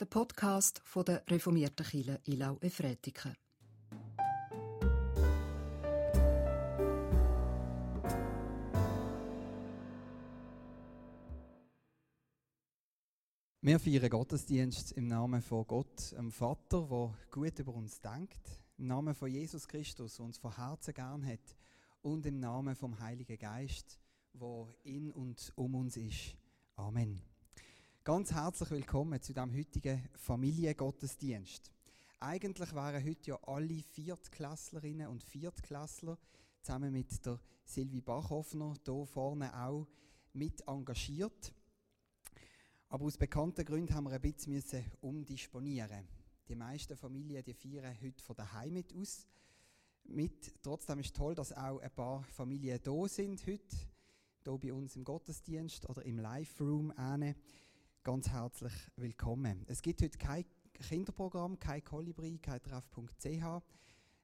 der Podcast von der reformierten Kirche Ilau Efretiken. Wir feiern Gottesdienst im Namen von Gott, dem Vater, der gut über uns denkt, im Namen von Jesus Christus, der uns von Herzen gern hat, und im Namen vom Heiligen Geist, wo in und um uns ist. Amen. Ganz herzlich willkommen zu dem heutigen Familiengottesdienst. Eigentlich waren heute ja alle Viertklasslerinnen und Viertklässler zusammen mit der Silvi Bachhoffner hier vorne auch mit engagiert. Aber aus bekannten Gründen haben wir ein bisschen umdisponieren. Die meisten Familien die feiern heute von daheim mit aus. Mit. Trotzdem ist es toll, dass auch ein paar Familien da sind heute, hier bei uns im Gottesdienst oder im Live-Room. Ganz herzlich willkommen. Es gibt heute kein Kinderprogramm, kein Kolibri, kein Treff.ch.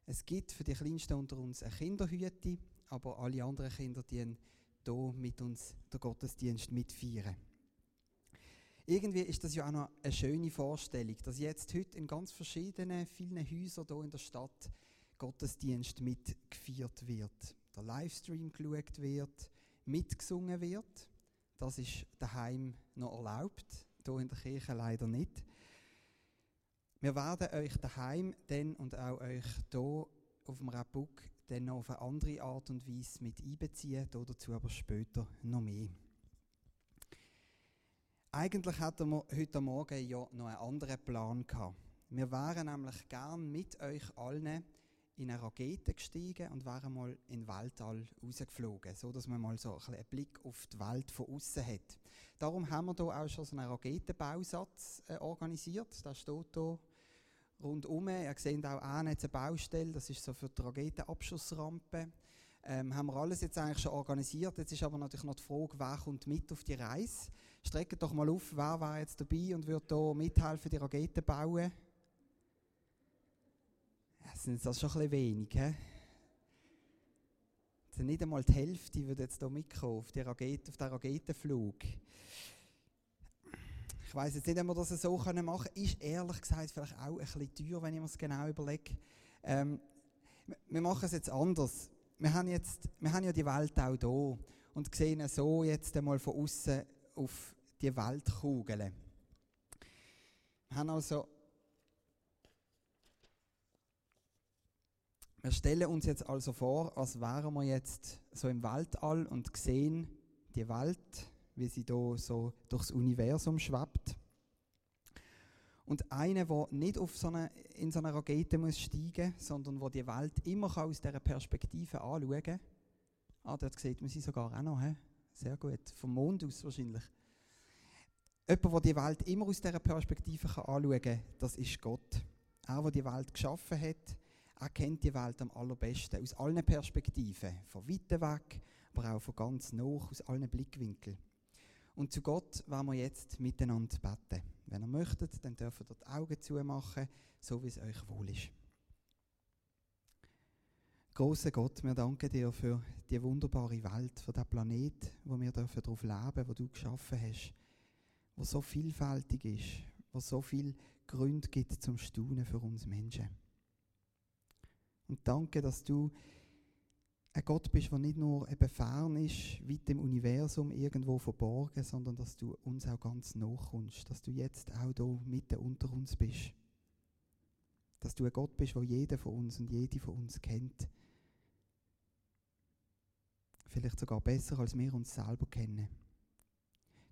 Es gibt für die Kleinsten unter uns eine Kinderhüte, aber alle anderen Kinder die hier mit uns den Gottesdienst mitfeiern. Irgendwie ist das ja auch noch eine schöne Vorstellung, dass jetzt heute in ganz verschiedenen, vielen Häusern hier in der Stadt Gottesdienst mitgefeiert wird. Der Livestream geschaut wird, mitgesungen wird. Das ist daheim noch erlaubt, hier in der Kirche leider nicht. Wir werden euch daheim dann und auch euch hier auf dem Rappuk dann noch auf eine andere Art und Weise mit einbeziehen, dazu aber später noch mehr. Eigentlich hatten wir heute Morgen ja noch einen anderen Plan gehabt. Wir wären nämlich gern mit euch allen in eine Rakete gestiegen und wären mal in den Weltall rausgeflogen, so dass man mal so einen Blick auf die Welt von außen hat. Darum haben wir hier auch schon so einen Raketenbausatz äh, organisiert. Der steht hier rundum. Ihr seht auch eine Baustelle, das ist so für die Raketenabschussrampe. Ähm, haben wir alles jetzt eigentlich schon organisiert. Jetzt ist aber natürlich noch die Frage, wer kommt mit auf die Reise. Streckt doch mal auf, wer war jetzt dabei und wird hier mithelfen, die Raketen bauen. Das sind das schon ein bisschen wenig, he? Also nicht einmal die Hälfte würde jetzt hier mitkommen auf, die den Raketenflug. Ich weiß jetzt nicht, ob wir das so machen können. Ist ehrlich gesagt vielleicht auch ein bisschen teuer, wenn ich mir es genau überlege. Ähm, wir machen es jetzt anders. Wir haben, jetzt, wir haben ja die Welt auch hier und sehen so jetzt einmal von außen auf die Weltkugel. Wir haben also Wir stellen uns jetzt also vor, als wären wir jetzt so im Weltall und sehen die Welt, wie sie da so durchs Universum schwebt. Und einer, der nicht auf so eine, in so eine Rakete muss steigen muss, sondern wo die Welt immer aus dieser Perspektive anschauen kann. Ah, dort sieht man sie sogar auch noch. He? Sehr gut. Vom Mond aus wahrscheinlich. Jemand, der die Welt immer aus dieser Perspektive anschauen kann, das ist Gott. Er, der die Welt geschaffen hat, er kennt die Welt am allerbesten, aus allen Perspektiven, von weit weg, aber auch von ganz nah, aus allen Blickwinkeln. Und zu Gott wollen wir jetzt miteinander beten. Wenn ihr möchtet, dann dürft ihr die Augen zumachen, so wie es euch wohl ist. Großer Gott, wir danken dir für die wunderbare Welt, für den Planet, wo wir dürfen darauf leben, wo du geschaffen hast, wo so vielfältig ist, wo so viel Gründe gibt zum Staunen für uns Menschen. Und danke, dass du ein Gott bist, der nicht nur eben fern ist, weit im Universum irgendwo verborgen, sondern dass du uns auch ganz nachkommst, dass du jetzt auch hier mitten unter uns bist. Dass du ein Gott bist, der jeder von uns und jede von uns kennt. Vielleicht sogar besser, als wir uns selber kennen.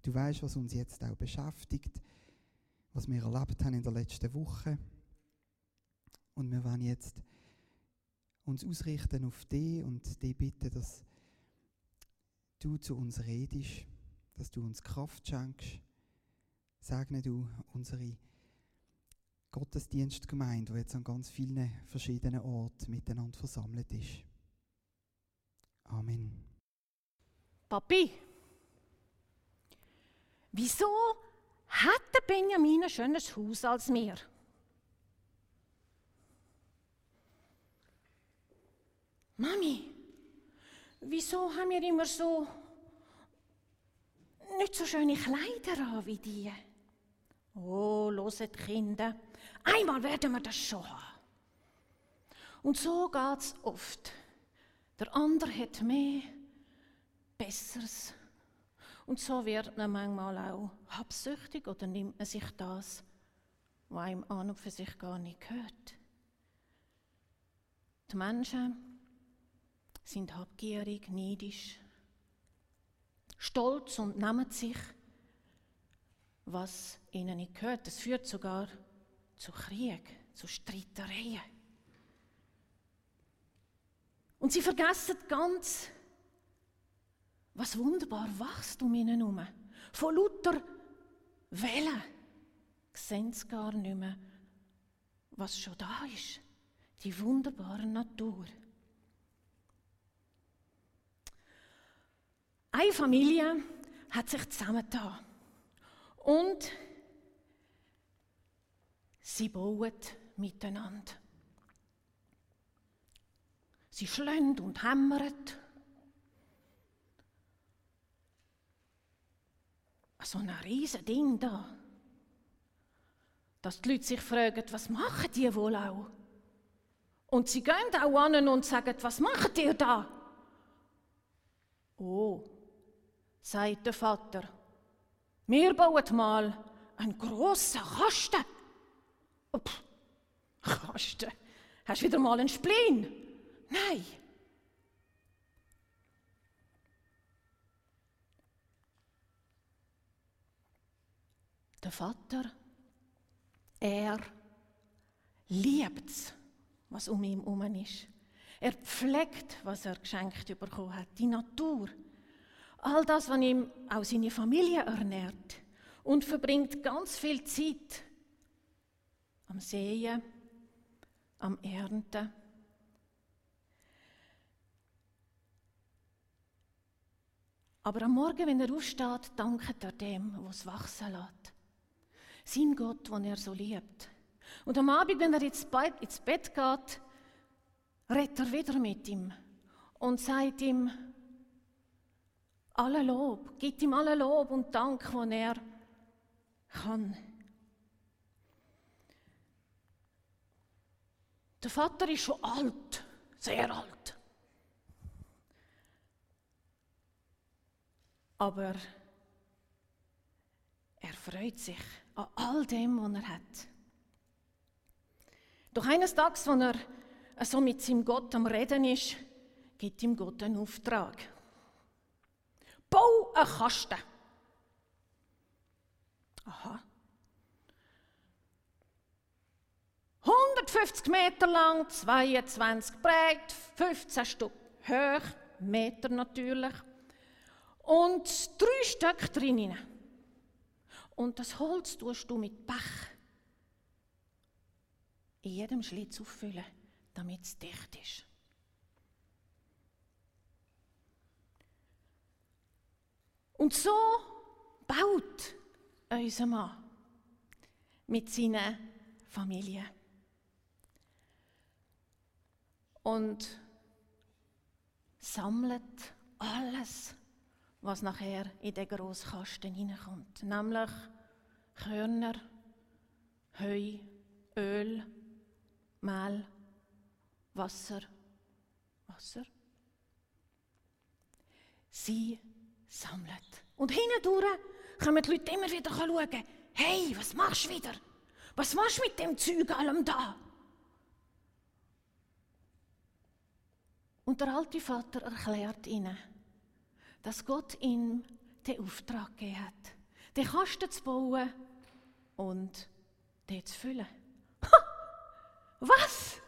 Du weißt, was uns jetzt auch beschäftigt, was wir erlebt haben in der letzten Woche. Und wir wollen jetzt uns ausrichten auf dich und dich bitten, dass du zu uns redest, dass du uns Kraft schenkst. Segne du unsere Gottesdienstgemeinde, die jetzt an ganz vielen verschiedenen Orten miteinander versammelt ist. Amen. Papi, wieso hat der Benjamin ein schönes Haus als mir? Mami, wieso haben wir immer so nicht so schöne Kleider an wie die? Oh, die Kinder. Einmal werden wir das schon haben. Und so geht es oft. Der andere hat mehr, Besseres. Und so wird man manchmal auch habsüchtig oder nimmt man sich das, was einem an und für sich gar nicht gehört. Die Menschen sind habgierig, neidisch, stolz und nehmen sich, was ihnen nicht gehört. Das führt sogar zu Krieg, zu Streitereien. Und sie vergessen ganz, was wunderbar wächst um ihnen herum. Von lauter Wellen sehen sie gar nicht mehr, was schon da ist. Die wunderbare Natur. Eine Familie hat sich zusammengetan und sie bauen miteinander. Sie schlönd und hämmern. So ein riesen Ding da. Dass die Leute sich fragen, was machen die wohl auch? Und sie gehen auch an und sagen, was macht ihr da? Oh, sagt der Vater, wir bauen mal einen grossen Kasten. Oh, pff, Kasten? Hast du wieder mal einen Spleen? Nein. Der Vater, er liebt es, was um ihn herum ist. Er pflegt, was er geschenkt bekommen hat, die Natur. All das, was ihm auch seine Familie ernährt. Und verbringt ganz viel Zeit am Sehen, am Ernten Aber am Morgen, wenn er aufsteht, dankt er dem, was wachsen lässt. Sein Gott, den er so liebt. Und am Abend, wenn er ins Bett, ins Bett geht, redet er wieder mit ihm und sagt ihm alle Lob, gibt ihm alle Lob und Dank, den er kann. Der Vater ist schon alt, sehr alt. Aber er freut sich an all dem, was er hat. Doch eines Tages, als er so mit seinem Gott am Reden ist, gibt ihm Gott einen Auftrag. Bau einen Kasten. Aha. 150 Meter lang, 22 breit, 15 Stück hoch, Meter natürlich und drei Stück drin. Und das Holz tust du mit Pech in jedem Schlitz auffüllen, damit es dicht ist. Und so baut unser Mann mit seiner Familie. Und sammelt alles was nachher in den Grosskasten hineinkommt. Nämlich Körner, Heu, Öl, Mehl, Wasser, Wasser. Sie sammelt. Und hindurch kommen die Leute immer wieder schauen, hey, was machst du wieder? Was machst du mit dem Zeug allem da? Und der alte Vater erklärt ihnen, dass Gott ihm den Auftrag gegeben hat, den Kasten zu bauen und den zu füllen. Ha! Was?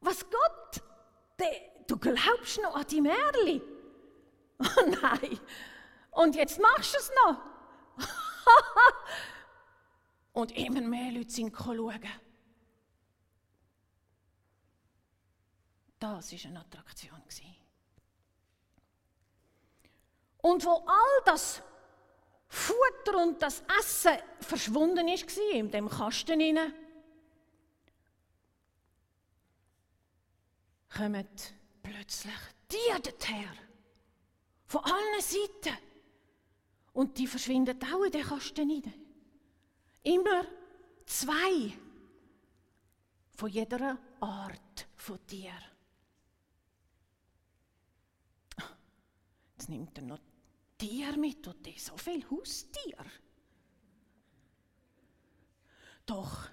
Was Gott? De, du glaubst noch an die Märli? Oh nein. Und jetzt machst du es noch. und immer mehr Leute sind schauen. Das war eine Attraktion. Und wo all das Futter und das Essen verschwunden ist, in dem Kasten hinein, kommen plötzlich die dorthin. Von allen Seiten. Und die verschwinden auch in den Kasten hinein. Immer zwei von jeder Art von Tier. Jetzt nimmt er noch Tier mit und die so viel Haustier. Doch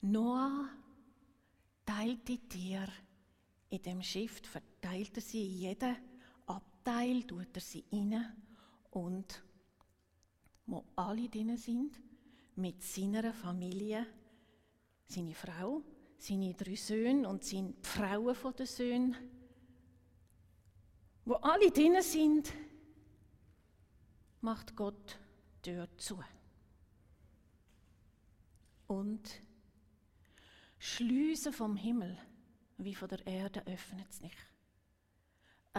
Noah teilt die Tiere in dem Schiff, verteilt er sie jeden Abteil, tut er sie rein und wo alle drin sind, mit seiner Familie, seine Frau, seine drei Söhne und seine Frauen von den Söhnen, wo alle drin sind, macht Gott die Tür zu. Und Schlüsse vom Himmel wie von der Erde öffnet es nicht.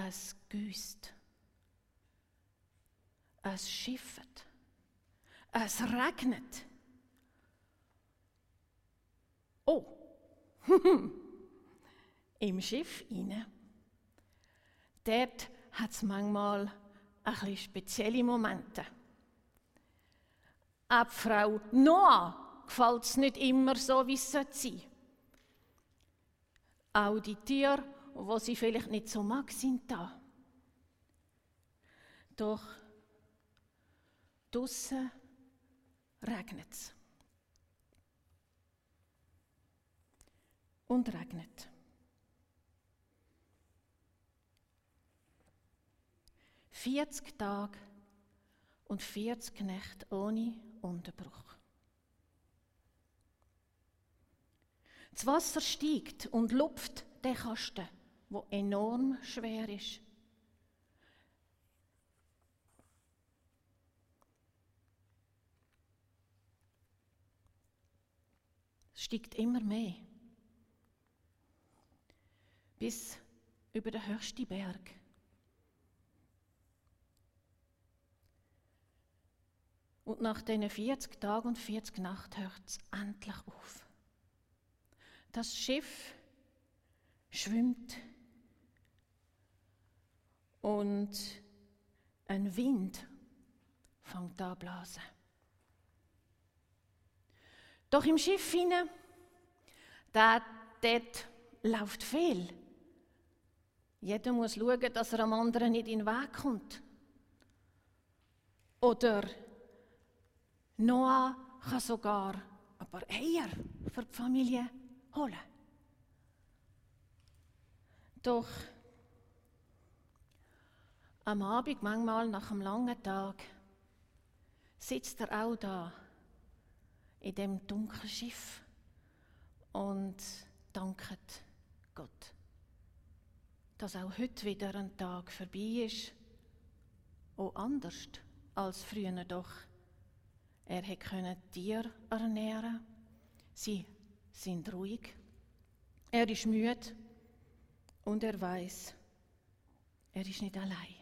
Es güßt. Es schifft. Es regnet. Oh, im Schiff inne. Dort hat es manchmal ein bisschen spezielle Momente. Ab Frau Noah gefällt es nicht immer so, wie es sein sollte. Auch die Tiere, wo sie vielleicht nicht so mag, sind da. Doch draussen regnet es. Und regnet. Vierzig Tage und vierzig Nächte ohne Unterbruch. Das Wasser steigt und lupft den Kasten, wo enorm schwer ist. Es steigt immer mehr. Bis über den höchsten Berg. Und nach diesen 40 Tagen und 40 Nacht hört es endlich auf. Das Schiff schwimmt und ein Wind fängt an blasen. Doch im Schiff hinein, da dort läuft viel. Jeder muss schauen, dass er am anderen nicht in den Weg kommt. Oder Noah kann sogar ein paar Eier für die Familie holen. Doch am Abend, manchmal nach einem langen Tag, sitzt er auch da in dem dunklen Schiff und dankt Gott, dass auch heute wieder ein Tag vorbei ist, auch anders als früher doch. Er hätte Tiere ernähren, sie sind ruhig. Er ist müde und er weiß, er ist nicht allein.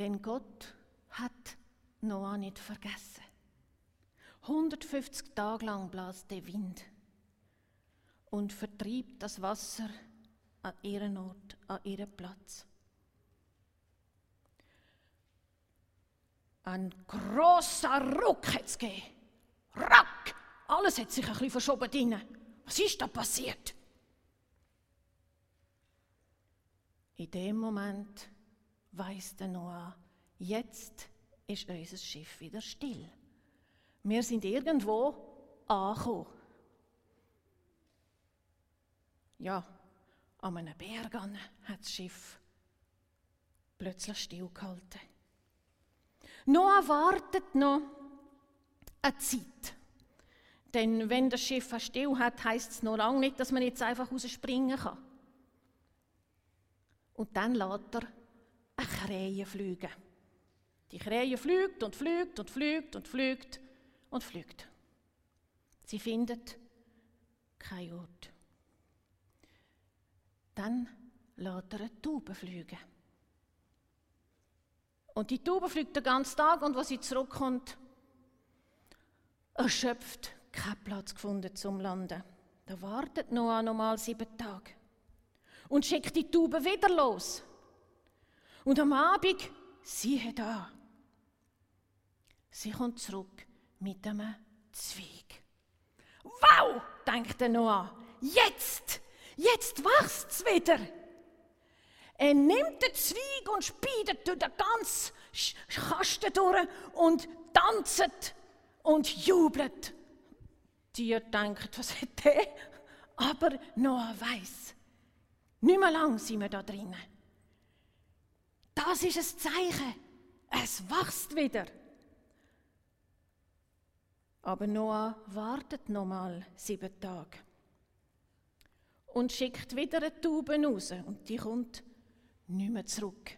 Denn Gott hat Noah nicht vergessen. 150 Tage lang bläst der Wind und vertreibt das Wasser an ihren Ort, an ihren Platz. Ein großer Ruck hat es gegeben. Rack! Alles hat sich ein bisschen verschoben drin. Was ist da passiert? In dem Moment weiß der Noah, jetzt ist unser Schiff wieder still. Wir sind irgendwo angekommen. Ja, an einem Berg hat das Schiff plötzlich stillgehalten. Noah wartet noch eine Zeit. Denn wenn das Schiff still hat, heißt es noch lange nicht, dass man jetzt einfach rausspringen kann. Und dann lässt er eine Krähe fliegen. Die Krähe fliegt und fliegt und fliegt und fliegt und fliegt. Sie findet keinen Ort. Dann lässt er eine Taube fliegen. Und die Taube fliegt den ganzen Tag und als sie zurückkommt, erschöpft, keinen Platz gefunden zum Landen. Da wartet Noah nochmal sieben Tage und schickt die Taube wieder los. Und am Abend, siehe da, Sie kommt zurück mit einem Zweig. Wow, denkt Noah, jetzt, jetzt wächst's wieder. Er nimmt den Zweig und speidet durch den ganzen Kasten durch und tanzt und jubelt. Tier denkt, was hat der? Aber Noah weiß, nicht mehr lang sind wir da drinnen. Das ist ein Zeichen. Es wächst wieder. Aber Noah wartet nochmal sieben Tage und schickt wieder eine Taube raus und die kommt nicht mehr zurück.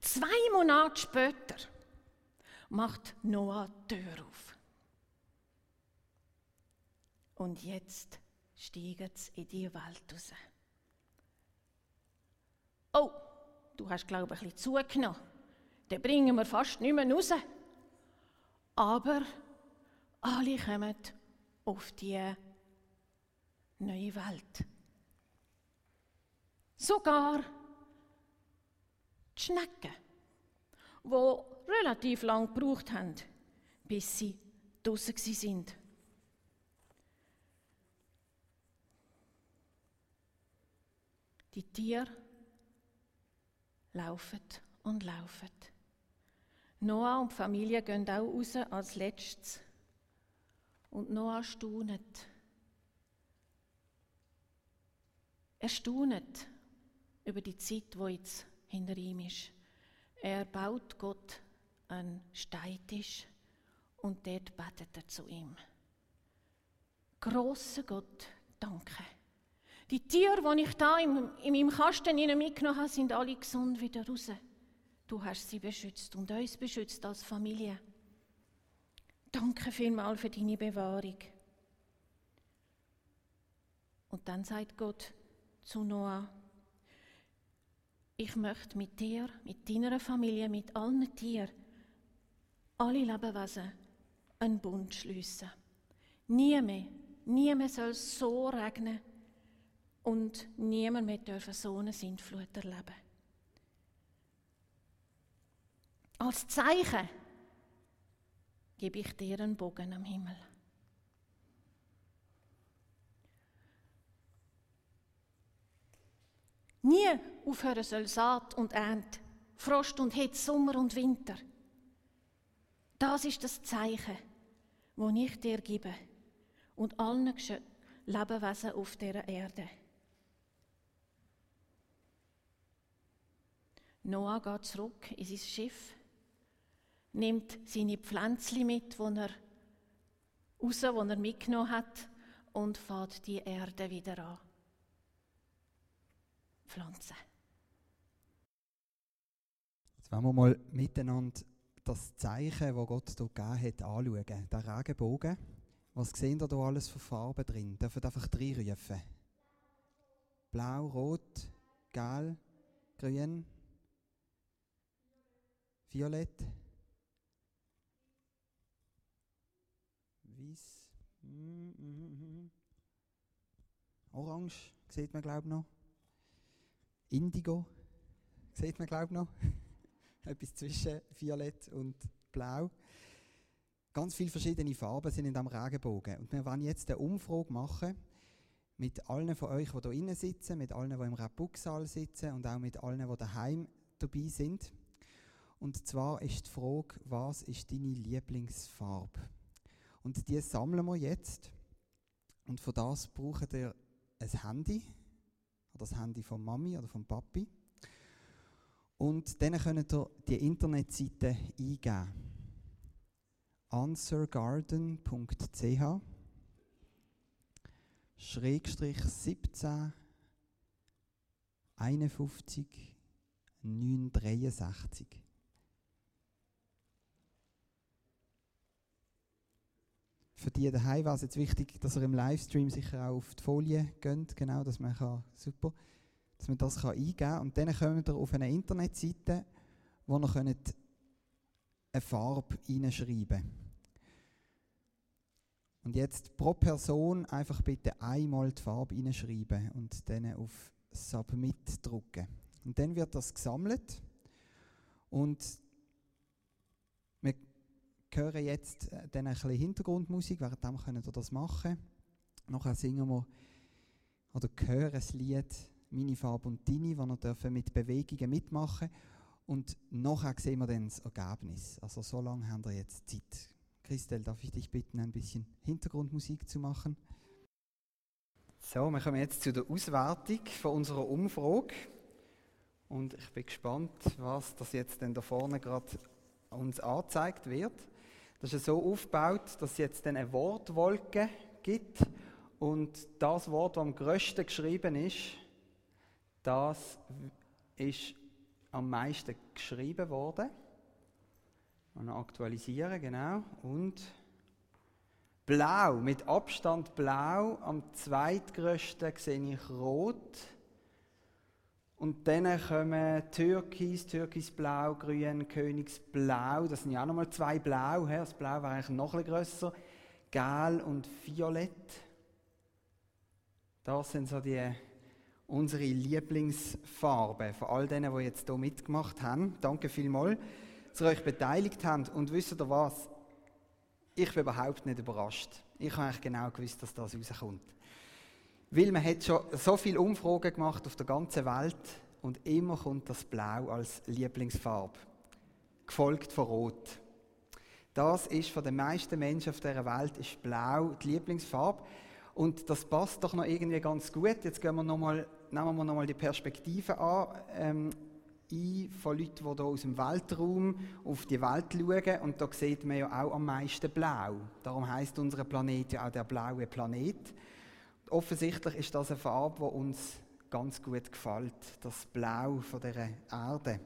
Zwei Monate später macht Noah die Tür auf. Und jetzt steigen sie in die Welt raus. Oh, du hast, glaube ich, ein bisschen zugenommen. Den bringen wir fast nicht mehr raus. Aber alle kommen auf die neue Welt. Sogar die Schnecken, die relativ lang gebraucht haben, bis sie draußen sind. Die Tiere laufen und laufen. Noah und die Familie gehen auch raus als letztes. Und Noah staunet. Er staunet über die Zeit, wo jetzt hinter ihm ist. Er baut Gott einen Steintisch und dort betet er zu ihm. Großer Gott, danke. Die Tiere, die ich da in, in meinem Kasten mitgenommen habe, sind alle gesund wieder raus. Du hast sie beschützt und uns beschützt als Familie. Danke vielmals für deine Bewahrung. Und dann sagt Gott zu Noah, ich möchte mit dir, mit deiner Familie, mit allen Tieren, alle Lebewesen einen Bund schliessen. Nie mehr, nie mehr soll es so regnen und niemand mehr dürfen so eine Sintflut erleben. Als Zeichen gebe ich dir einen Bogen am Himmel. Nie aufhören soll Saat und Ernte, Frost und Hitze, Sommer und Winter. Das ist das Zeichen, das ich dir gebe und allen Lebewesen auf dieser Erde. Noah geht zurück in sein Schiff, nimmt seine Pflänzchen mit, die er raus, die er mitgenommen hat, und fährt die Erde wieder an. Pflanzen. Jetzt wollen wir mal miteinander das Zeichen, das Gott hier gegeben hat, anschauen. Der Regenbogen. Was sehen ihr da alles für Farben drin? Dürfen einfach drei rufen. Blau, Rot, Gelb, Grün, Violett, Weiß, mm, mm, mm. Orange, sieht man glaube ich noch. Indigo, sieht man glaube ich noch. Etwas zwischen Violett und Blau. Ganz viele verschiedene Farben sind in diesem Regenbogen. Und wir wollen jetzt eine Umfrage machen mit allen von euch, die hier innen sitzen, mit allen, die im Rabuxsaal sitzen und auch mit allen, die daheim dabei sind. Und zwar ist die Frage, was ist deine Lieblingsfarbe? Und die sammeln wir jetzt. Und für das braucht ihr ein Handy. Oder das Handy von Mami oder von Papi. Und dann könnt ihr die Internetseite eingeben. answergarden.ch Schrägstrich 17 51 963 für die daheim war es jetzt wichtig, dass ihr im Livestream sicher auch auf die Folie geht, genau, dass man kann, super, dass man das kann eingeben kann. Und dann kommt ihr auf eine Internetseite, wo ihr könnt eine Farbe hineinschreiben Und jetzt pro Person einfach bitte einmal die Farbe hineinschreiben und dann auf Submit drücken. Und dann wird das gesammelt und hören jetzt äh, dann ein bisschen Hintergrundmusik, währenddem könnt ihr das machen. Nachher singen wir oder hören das Lied «Meine Farbe und deine», wo wir dürfen mit Bewegungen mitmachen und nachher sehen wir dann das Ergebnis. Also so lange haben wir jetzt Zeit. Christel, darf ich dich bitten, ein bisschen Hintergrundmusik zu machen? So, wir kommen jetzt zu der Auswertung von unserer Umfrage. Und ich bin gespannt, was das jetzt denn da vorne gerade uns angezeigt wird. Das ist so aufgebaut, dass es jetzt eine Wortwolke gibt. Und das Wort, das am grössten geschrieben ist, das ist am meisten geschrieben worden. Und aktualisieren, genau. Und blau, mit Abstand blau. Am zweitgrößten sehe ich rot. Und dann kommen Türkis, Türkisblau, Grün, Königsblau. Das sind ja auch nochmal zwei Blau. Das Blau war eigentlich noch ein grösser. Gel und Violett. Das sind so die unsere Lieblingsfarben von all denen, die jetzt hier mitgemacht haben. Danke vielmals, dass ihr euch beteiligt habt. Und wisst ihr was? Ich bin überhaupt nicht überrascht. Ich habe eigentlich genau gewusst, dass das rauskommt. Weil man hat schon so viele Umfragen gemacht auf der ganzen Welt und immer kommt das Blau als Lieblingsfarbe. Gefolgt von Rot. Das ist von den meisten Menschen auf dieser Welt ist Blau die Lieblingsfarbe. Und das passt doch noch irgendwie ganz gut. Jetzt gehen wir noch mal, nehmen wir nochmal die Perspektive an, ähm, ein von Leuten, die hier aus dem Weltraum auf die Welt schauen. Und da sieht man ja auch am meisten blau. Darum heißt unser Planet ja auch der blaue Planet. Offensichtlich ist das eine Farbe, die uns ganz gut gefällt, das Blau von der Erde.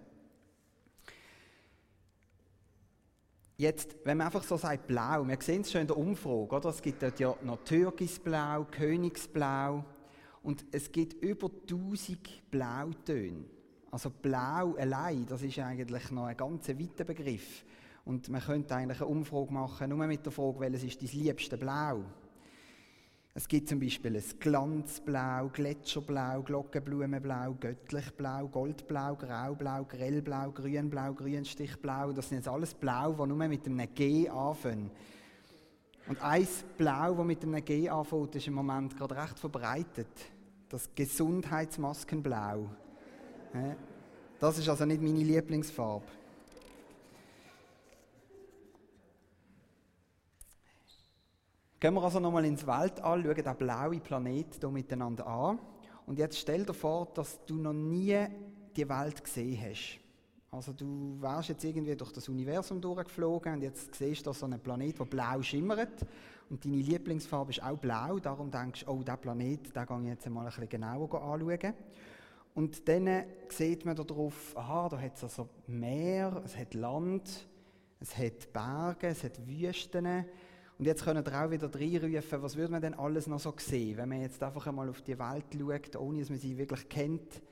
Jetzt, wenn man einfach so sagt blau, wir sehen es schon in der Umfrage, oder? es gibt dort ja noch Türkisblau, Königsblau und es gibt über 1000 Blautöne. Also blau allein, das ist eigentlich noch ein ganz weiter Begriff. Und man könnte eigentlich eine Umfrage machen, nur mit der Frage, welches ist dein liebste Blau? Es gibt zum Beispiel ein Glanzblau, Gletscherblau, Glockenblumenblau, Göttlichblau, Goldblau, Graublau, Grellblau, Grünblau, Grünstichblau. Das sind jetzt alles Blau, die nur mit einem G anfangen. Und ein Blau, das mit einem G anfängt, ist im Moment gerade recht verbreitet. Das Gesundheitsmaskenblau. Das ist also nicht meine Lieblingsfarbe. Gehen wir also nochmal ins Weltall, schauen den blauen Planet hier miteinander an. Und jetzt stell dir vor, dass du noch nie die Welt gesehen hast. Also du wärst jetzt irgendwie durch das Universum durchgeflogen und jetzt siehst du so einen Planet, der blau schimmert und deine Lieblingsfarbe ist auch blau, darum denkst du, oh, der Planet, den gehe ich jetzt mal ein bisschen genauer anschauen. Und dann sieht man darauf, aha, da hat es also Meer, es hat Land, es hat Berge, es hat Wüsten, und jetzt können wir auch wieder reinrufen, was würde man denn alles noch so sehen, wenn man jetzt einfach einmal auf die Welt schaut, ohne dass man sie wirklich kennt.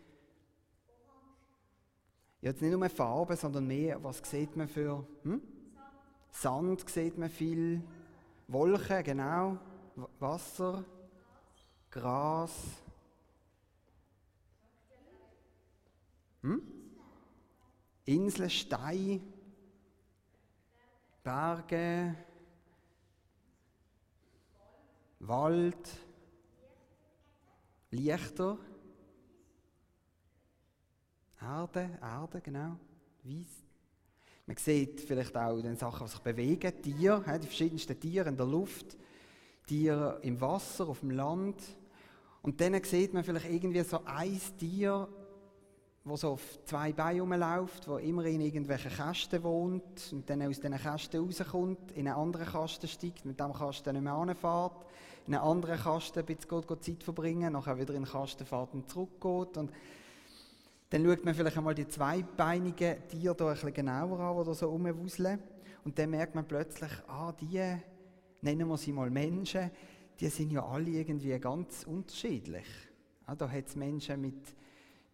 Jetzt nicht nur Farben, sondern mehr, was sieht man für hm? Sand. Sand sieht man viel, Wolken, genau, Wasser, Gras. Hm? Inseln, Steine, Berge, Wald, Lichter, Erde, Erde, genau, Weiss. Man sieht vielleicht auch den Sachen, die sich bewegen, Tiere, die verschiedensten Tiere in der Luft, Tiere im Wasser, auf dem Land. Und dann sieht man vielleicht irgendwie so ein Tier, wo so auf zwei Beinen rumläuft, wo immer in irgendwelchen Kästen wohnt und dann aus diesen Kästen rauskommt, in einen anderen Kasten steigt, mit dem Kasten nicht mehr anfährt, in einen anderen Kasten ein bisschen geht, Zeit verbringen, nachher wieder in den Kasten fährt und zurückgeht. Und dann schaut man vielleicht einmal die zweibeinigen Tiere hier ein bisschen genauer an, die da so rumwuseln. Und dann merkt man plötzlich, ah, die, nennen wir sie mal Menschen, die sind ja alle irgendwie ganz unterschiedlich. Ah, da hat es Menschen mit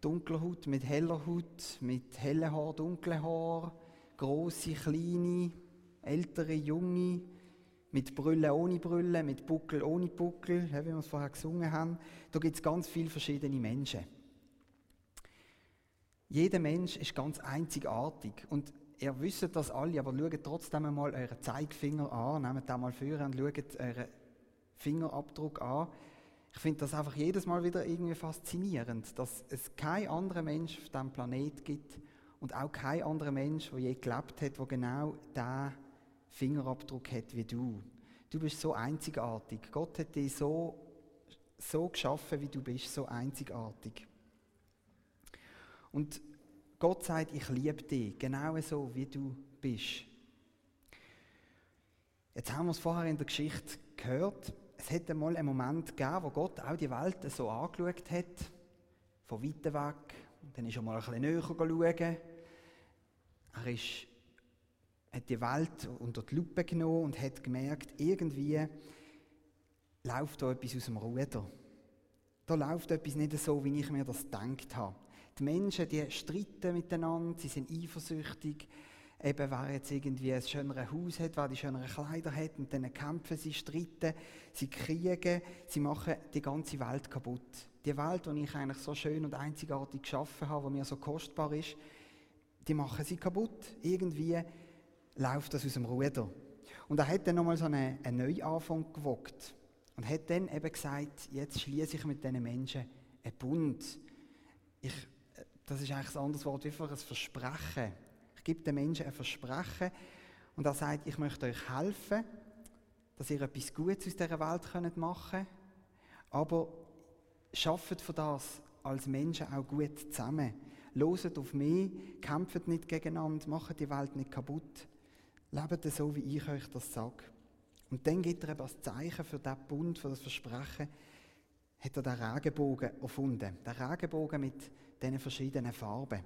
dunkler Haut, mit heller Haut, mit hellen Haar, dunklen Haar, große, kleine, ältere, junge, mit Brüllen ohne Brüllen, mit Buckel ohne Buckel, wie wir es vorher gesungen haben. Da gibt es ganz viele verschiedene Menschen. Jeder Mensch ist ganz einzigartig und ihr wisst das alle, aber schaut trotzdem einmal euren Zeigefinger an, nehmt den mal vor und schaut euren Fingerabdruck an. Ich finde das einfach jedes Mal wieder irgendwie faszinierend, dass es kein anderer Mensch auf diesem Planet gibt und auch kein anderer Mensch, der je gelebt hat, der genau diesen Fingerabdruck hat wie du. Du bist so einzigartig. Gott hat dich so, so geschaffen, wie du bist, so einzigartig. Und Gott sagt, ich liebe dich, genau so, wie du bist. Jetzt haben wir es vorher in der Geschichte gehört. Es hätte mal einen Moment gegeben, wo Gott auch die Welt so angeschaut hat, von weitem weg. Und dann ist er mal ein bisschen näher schauen. Er ist, hat die Welt unter die Lupe genommen und hat gemerkt, irgendwie läuft da etwas aus dem Ruder. Da läuft etwas nicht so, wie ich mir das gedacht habe. Die Menschen, die streiten miteinander, sie sind eifersüchtig. Eben, wer jetzt irgendwie ein schöneres Haus hat, wer die schöneren Kleider hat, und dann kämpfen sie, streiten, sie kriegen, sie machen die ganze Welt kaputt. Die Welt, die ich eigentlich so schön und einzigartig geschaffen habe, die mir so kostbar ist, die machen sie kaputt. Irgendwie läuft das aus dem Ruder. Und er hat dann nochmal so einen, einen Neuanfang gewogt und hat dann eben gesagt, jetzt schließe ich mit diesen Menschen einen Bund. Ich das ist eigentlich ein anderes Wort für ein Versprechen. Gebe den Menschen ein Versprechen und er sagt, ich möchte euch helfen, dass ihr etwas Gutes aus dieser Welt machen könnt, aber schafft für das als Menschen auch gut zusammen. Loset auf mich, kämpft nicht gegeneinander, macht die Welt nicht kaputt. Lebt so, wie ich euch das sage. Und dann gibt er eben als Zeichen für diesen Bund, für das Versprechen, hat er den Regenbogen erfunden. Der Regenbogen mit diesen verschiedenen Farben.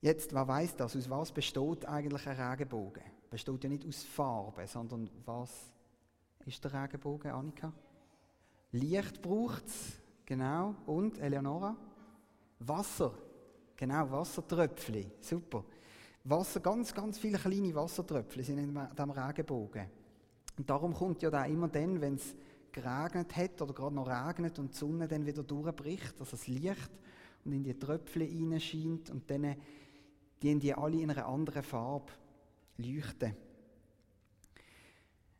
Jetzt, wer weiß das? Aus was besteht eigentlich ein Regenbogen? Besteht ja nicht aus Farben, sondern was ist der Regenbogen, Annika? Licht braucht es, genau. Und, Eleonora? Wasser. Genau, Wassertröpfchen. Super. Wasser, ganz, ganz viele kleine Wassertröpfchen sind in diesem Regenbogen. Und darum kommt ja da immer dann, wenn es geregnet hat oder gerade noch regnet und die Sonne dann wieder durchbricht, also das Licht und in die Tröpfchen hineinscheint und dann die, die alle in einer anderen Farbe leuchten.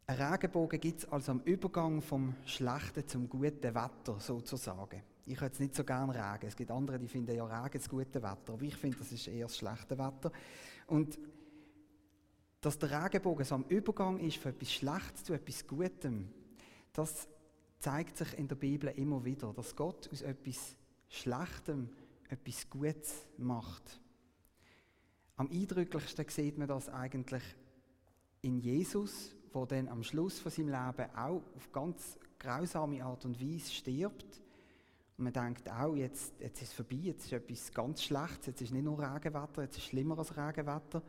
Ein Regenbogen gibt es also am Übergang vom schlechten zum guten Wetter sozusagen. Ich hätte es nicht so gerne Regen. Es gibt andere, die finden ja Regen das gute Wetter, aber ich finde, das ist eher das schlechte Wetter. Und dass der Regenbogen so am Übergang ist von etwas Schlechtes zu etwas Gutem, das zeigt sich in der Bibel immer wieder, dass Gott aus etwas Schlechtem etwas Gutes macht. Am eindrücklichsten sieht man das eigentlich in Jesus, wo dann am Schluss von seinem Leben auch auf ganz grausame Art und Weise stirbt. Und man denkt auch, jetzt, jetzt ist es vorbei, jetzt ist etwas ganz Schlechtes, jetzt ist nicht nur Regenwetter, jetzt ist schlimmer als Regenwetter.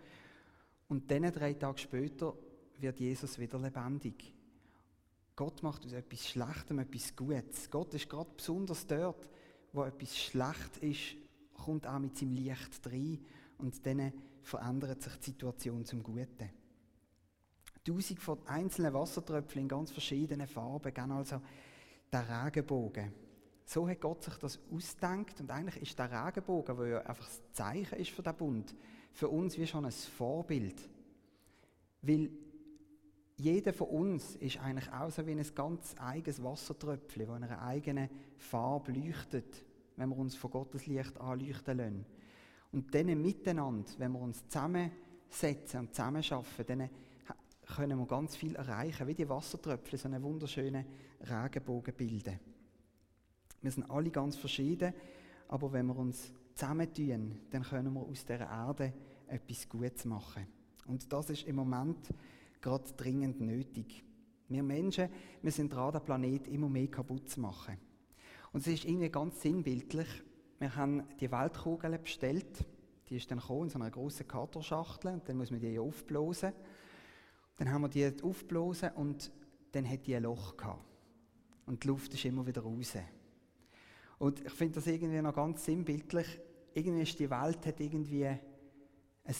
Und dann, drei Tage später, wird Jesus wieder lebendig. Gott macht aus etwas Schlechtem etwas Gutes. Gott ist gerade besonders dort, wo etwas schlecht ist, kommt auch mit seinem Licht rein und dann verändert sich die Situation zum Guten. Tausend von einzelnen Wassertröpfchen in ganz verschiedenen Farben gehen also der Regenbogen. So hat Gott sich das ausgedacht und eigentlich ist der Regenbogen, der ja einfach das Zeichen ist für den Bund, für uns wie schon ein Vorbild. Weil jeder von uns ist eigentlich auch so wie ein ganz eigenes Wassertröpfchen, das in einer eigenen Farbe leuchtet, wenn wir uns von Gottes Licht anleuchten lassen. Und dann miteinander, wenn wir uns zusammensetzen und zusammenarbeiten, dann können wir ganz viel erreichen, wie die Wassertröpfchen so einen wunderschönen Regenbogen bilden. Wir sind alle ganz verschieden, aber wenn wir uns zusammentun, dann können wir aus der Erde etwas Gutes machen. Und das ist im Moment gerade dringend nötig. Wir Menschen, wir sind dran, den Planet immer mehr kaputt zu machen. Und es ist irgendwie ganz sinnbildlich. Wir haben die Weltkugel bestellt. Die ist dann gekommen in so einer großen Kartonschachtel und dann muss man die aufblasen. Dann haben wir die aufblasen und dann hat die ein Loch gehabt. Und die Luft ist immer wieder raus. Und ich finde das irgendwie noch ganz sinnbildlich. Irgendwie ist die Welt hat irgendwie ein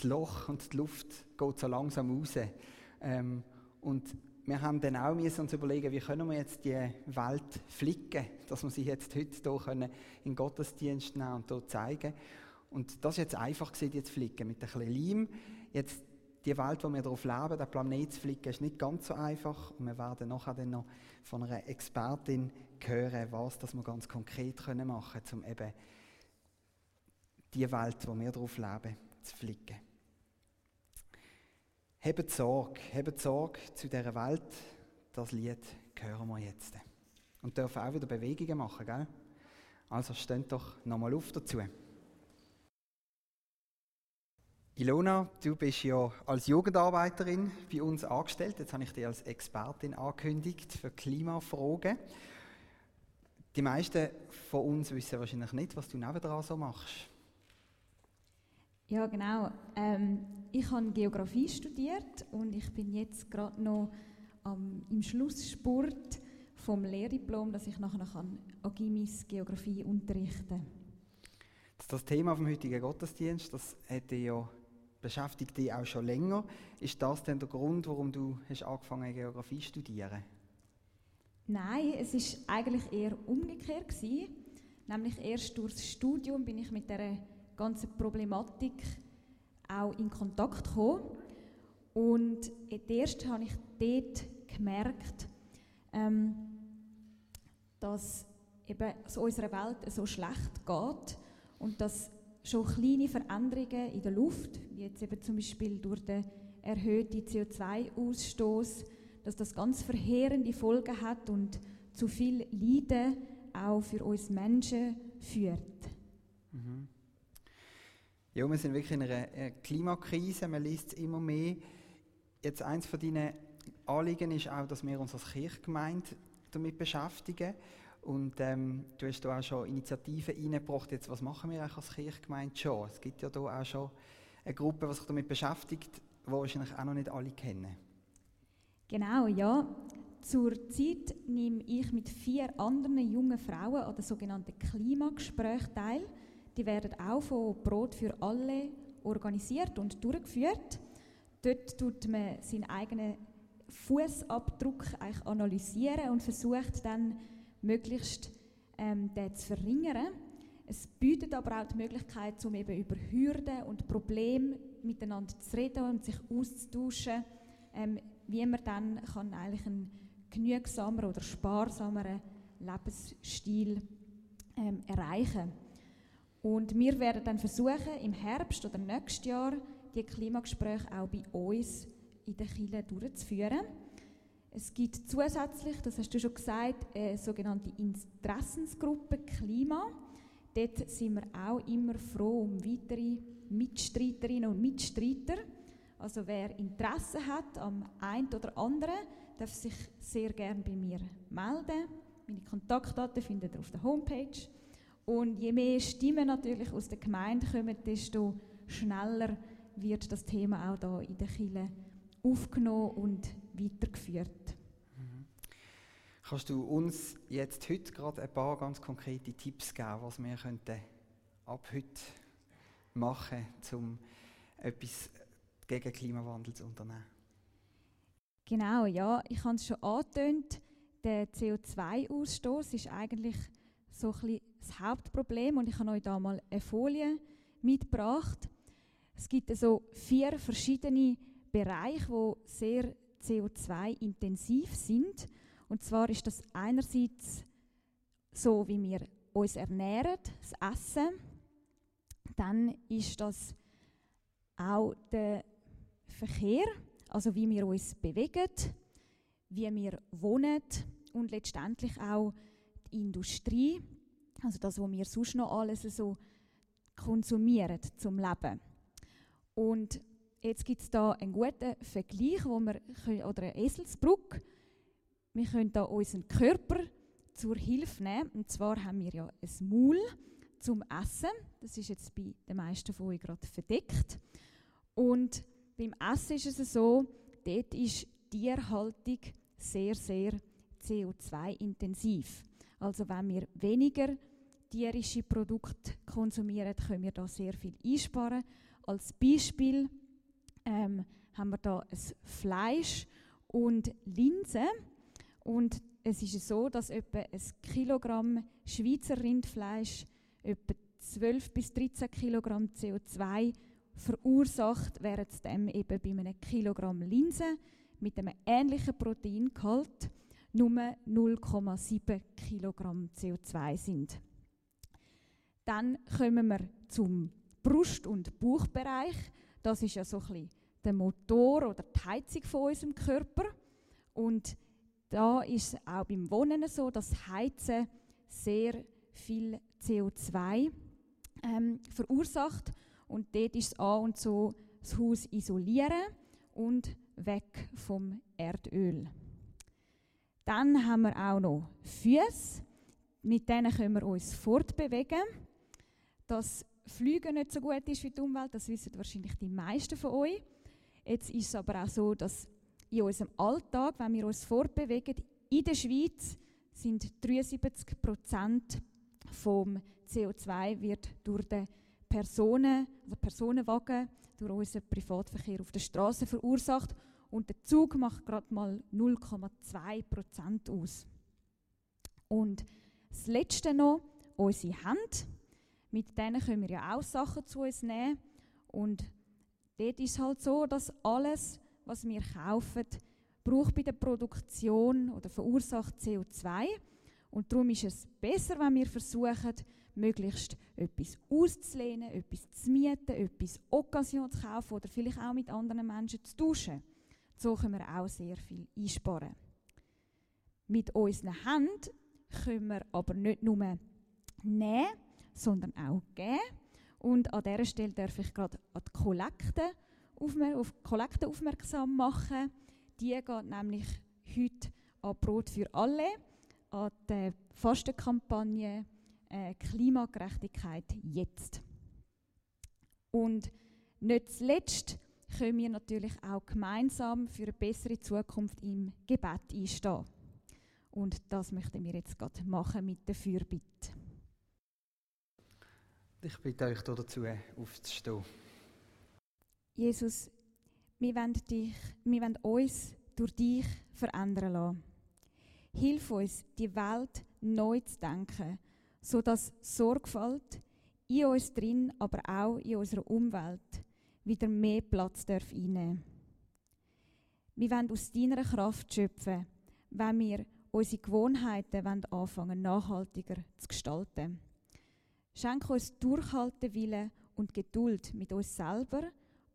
Loch und die Luft geht so langsam raus. Ähm, und wir haben dann auch müssen uns überlegen, wie können wir jetzt die Welt flicken, dass wir sie jetzt heute hier können in Gottesdienst nehmen und hier zeigen. Und das ist jetzt einfach gewesen, zu flicken, mit ein bisschen Leim. Jetzt die Welt, wo wir darauf leben, den Planet zu flicken, ist nicht ganz so einfach. Und wir werden nachher dann noch von einer Expertin hören, was das wir ganz konkret können machen um eben die Welt, wo wir darauf leben, zu flicken. Habt Sorge, habt Sorge zu dieser Welt. Das Lied hören wir jetzt. Und dürfen auch wieder Bewegungen machen, gell? Also steht doch nochmal auf dazu. Ilona, du bist ja als Jugendarbeiterin bei uns angestellt. Jetzt habe ich dich als Expertin angekündigt für Klimafragen. Die meisten von uns wissen wahrscheinlich nicht, was du nebendran so machst. Ja, genau. Ähm, ich habe Geografie studiert und ich bin jetzt gerade noch ähm, im Schlussspurt vom Lehrdiplom, dass ich nachher kann Agimis Geografie unterrichten kann. Das Thema vom heutigen Gottesdienst, das hätte ja beschäftigt dich auch schon länger. Ist das denn der Grund, warum du hast angefangen Geografie zu studieren? Nein, es ist eigentlich eher umgekehrt gewesen. Nämlich erst durch das Studium bin ich mit der ganzen Problematik auch in Kontakt gekommen. Und erst habe ich dort gemerkt, ähm, dass eben so unserer Welt so schlecht geht und dass schon kleine Veränderungen in der Luft, wie jetzt eben zum Beispiel durch den erhöhten CO2-Ausstoß, dass das ganz verheerende Folgen hat und zu viel Leiden auch für uns Menschen führt. Mhm. Ja, wir sind wirklich in einer Klimakrise, man liest es immer mehr. Jetzt eins von deinen Anliegen ist auch, dass wir uns als Kirchgemeinde damit beschäftigen. Und ähm, du hast da auch schon Initiativen reingebracht. Jetzt, was machen wir eigentlich als Kirchgemeinde schon? Es gibt ja da auch schon eine Gruppe, die sich damit beschäftigt, die wahrscheinlich auch noch nicht alle kennen. Genau, ja. Zurzeit nehme ich mit vier anderen jungen Frauen an den sogenannten Klimagesprächen teil. Die werden auch von Brot für alle organisiert und durchgeführt. Dort tut man seinen eigenen Fußabdruck analysieren und versucht dann möglichst ähm, den zu verringern. Es bietet aber auch die Möglichkeit, um eben über Hürden und Probleme miteinander zu reden und sich auszutauschen, ähm, wie man dann kann eigentlich einen genügsameren oder sparsameren Lebensstil ähm, erreichen Und wir werden dann versuchen, im Herbst oder nächstes Jahr die Klimagespräche auch bei uns in der Kirche durchzuführen. Es gibt zusätzlich, das hast du schon gesagt, eine sogenannte Interessensgruppe Klima. Dort sind wir auch immer froh um weitere Mitstreiterinnen und Mitstreiter. Also wer Interesse hat am einen oder anderen, darf sich sehr gerne bei mir melden. Meine Kontaktdaten findet ihr auf der Homepage. Und je mehr Stimmen natürlich aus der Gemeinde kommen, desto schneller wird das Thema auch hier in der Kirche aufgenommen und weitergeführt. Mhm. Kannst du uns jetzt heute gerade ein paar ganz konkrete Tipps geben, was wir könnten ab heute machen, um etwas gegen Klimawandel zu unternehmen? Genau, ja, ich habe es schon angetönt. Der CO2-Ausstoß ist eigentlich so ein das Hauptproblem und ich habe euch da mal eine Folie mitgebracht. Es gibt also vier verschiedene Bereiche, wo sehr CO2-intensiv sind. Und zwar ist das einerseits so, wie wir uns ernähren, das Essen. Dann ist das auch der Verkehr, also wie wir uns bewegen, wie wir wohnen und letztendlich auch die Industrie, also das, was wir sonst noch alles so konsumieren zum Leben. Und Jetzt gibt es da einen guten Vergleich, wo wir oder eine Eselsbrücke. Wir können da unseren Körper zur Hilfe nehmen. Und zwar haben wir ja ein Maul zum Essen. Das ist jetzt bei den meisten von euch gerade verdeckt. Und beim Essen ist es so, dort ist Tierhaltung sehr, sehr CO2-intensiv. Also wenn wir weniger tierische Produkte konsumieren, können wir da sehr viel einsparen. Als Beispiel ähm, haben wir da ein Fleisch und Linsen. Und es ist so, dass etwa ein Kilogramm Schweizer Rindfleisch etwa 12 bis 13 Kilogramm CO2 verursacht, während es eben bei einem Kilogramm Linse mit einem ähnlichen Proteingehalt nur 0,7 Kilogramm CO2 sind. Dann kommen wir zum Brust- und Bauchbereich. Das ist ja so ein bisschen der Motor oder die Heizung von unserem Körper. Und da ist es auch beim Wohnen so, dass Heizen sehr viel CO2 ähm, verursacht. Und dort ist es an und so, das Haus isolieren und weg vom Erdöl. Dann haben wir auch noch Füße. Mit denen können wir uns fortbewegen. Dass Fliegen nicht so gut ist für die Umwelt, das wissen wahrscheinlich die meisten von euch. Jetzt ist es aber auch so, dass in unserem Alltag, wenn wir uns fortbewegen, in der Schweiz sind 73 Prozent vom CO2 wird durch den Personen, also Personenwagen, durch unseren Privatverkehr auf der Straße verursacht und der Zug macht gerade mal 0,2 Prozent aus. Und das Letzte noch, unsere Hände. Mit denen können wir ja auch Sachen zu uns nehmen. Und dort ist es halt so, dass alles, was wir kaufen, braucht bei der Produktion oder verursacht CO2. Und darum ist es besser, wenn wir versuchen, möglichst etwas auszulehnen, etwas zu mieten, etwas Occasion zu kaufen oder vielleicht auch mit anderen Menschen zu tauschen. So können wir auch sehr viel einsparen. Mit unseren Händen können wir aber nicht nur nehmen, sondern auch geben. Und an dieser Stelle darf ich gerade an die Kollekte, aufmer auf Kollekte aufmerksam machen. Die geht nämlich heute an Brot für alle, an die Fastenkampagne äh, Klimagerechtigkeit jetzt. Und nicht zuletzt können wir natürlich auch gemeinsam für eine bessere Zukunft im Gebet einstehen. Und das möchten wir jetzt gerade machen mit der Fürbitte. Ich bitte euch dazu, aufzustehen. Jesus, wir wollen, dich, wir wollen uns durch dich verändern lassen. Hilf uns, die Welt neu zu denken, sodass Sorgfalt in uns drin, aber auch in unserer Umwelt wieder mehr Platz darf einnehmen Wir wollen aus deiner Kraft schöpfen, wenn wir unsere Gewohnheiten wollen anfangen nachhaltiger zu gestalten. Schenke uns Durchhalten Willen und Geduld mit uns selber,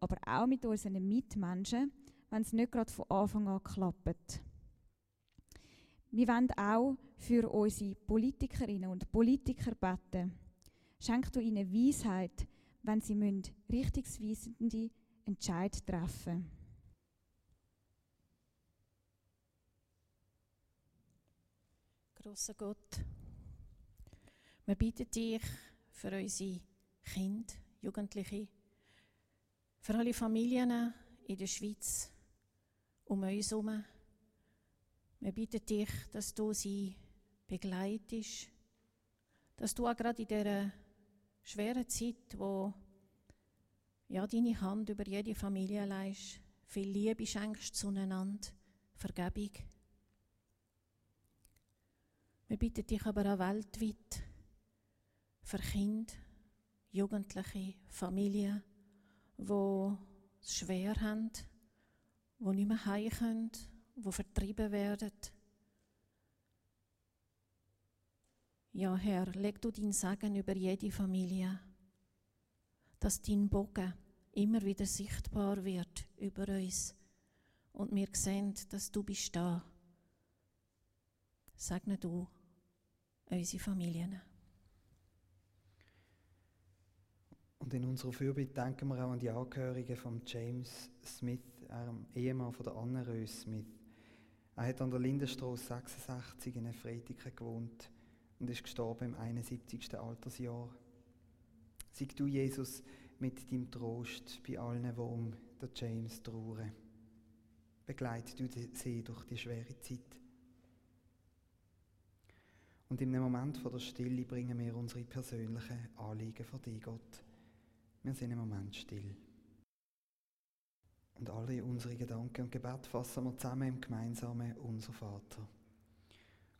aber auch mit unseren Mitmenschen, wenn es nicht gerade von Anfang an klappt. Wir wollen auch für unsere Politikerinnen und Politiker beten. Schenk du ihnen Weisheit, wenn sie richtungsweisende Entscheid treffen. Grosser Gott, wir bitten dich für unsere Kinder, Jugendliche, für alle Familien in der Schweiz um uns herum. Wir bitten dich, dass du sie begleitest, dass du auch gerade in dieser schweren Zeit, wo ja, deine Hand über jede Familie leist, viel Liebe schenkst zueinander, Vergebung. Wir bitten dich aber auch weltweit für Kinder, Jugendliche, Familien, die es schwer haben, die nicht mehr heim können, die vertrieben werden. Ja, Herr, leg du dein Segen über jede Familie, dass dein Bogen immer wieder sichtbar wird über uns und wir sehen, dass du bist da. Segne du unsere Familien. Und in unserer Fürbitte denken wir auch an die Angehörigen von James Smith, einem Ehemann von der Anne Rös Smith. Er hat an der Lindenstraße 66 in Freitiken gewohnt und ist gestorben im 71. Altersjahr. Sieg du, Jesus, mit deinem Trost bei allen, die um den James trauern. Begleit du sie durch die schwere Zeit. Und in einem Moment von der Stille bringen wir unsere persönlichen Anliegen vor dich, Gott. Wir sind im Moment still. Und alle unsere Gedanken und Gebet fassen wir zusammen im gemeinsamen Unser Vater.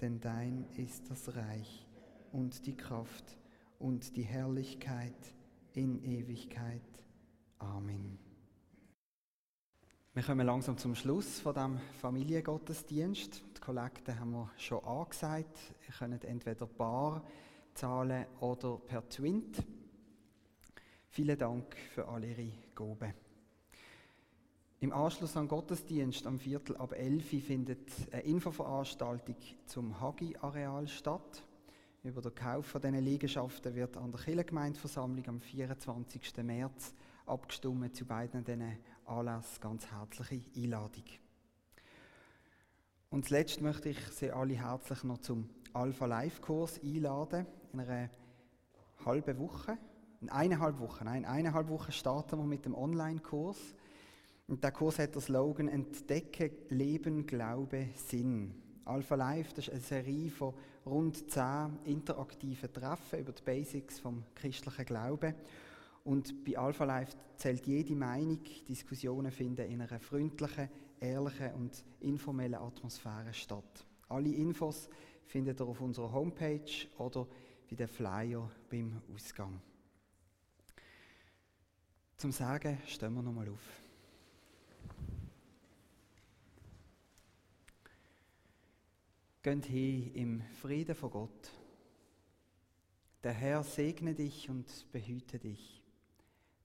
Denn dein ist das Reich und die Kraft und die Herrlichkeit in Ewigkeit. Amen. Wir kommen langsam zum Schluss von dem Familiengottesdienst. Die Kollekte haben wir schon angesagt. Ihr könnt entweder bar zahlen oder per Twint. Vielen Dank für all Ihre Gaben. Im Anschluss an Gottesdienst am Viertel ab 11 findet eine Infoveranstaltung zum Hagi-Areal statt. Über den Kauf von diesen Liegenschaften wird an der Kirchengemeindeversammlung am 24. März abgestimmt zu beiden diesen Anlass ganz herzliche Einladung. Und zuletzt möchte ich Sie alle herzlich noch zum Alpha Live Kurs einladen. In einer halben Woche, in eineinhalb Wochen, nein, eineinhalb Wochen starten wir mit dem Online-Kurs. Und der Kurs hat den Slogan Entdecke Leben, Glaube, Sinn. Alpha Live, das ist eine Serie von rund zehn interaktiven Treffen über die Basics vom christlichen Glauben. Und bei Alpha Life zählt jede Meinung, Diskussionen finden in einer freundlichen, ehrlichen und informellen Atmosphäre statt. Alle Infos findet ihr auf unserer Homepage oder bei den Flyer beim Ausgang. Zum Sagen stehen wir nochmal auf. Geht hin im Frieden von Gott. Der Herr segne dich und behüte dich.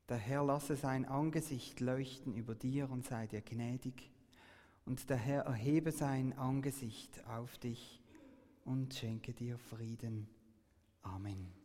Der Herr lasse sein Angesicht leuchten über dir und sei dir gnädig. Und der Herr erhebe sein Angesicht auf dich und schenke dir Frieden. Amen.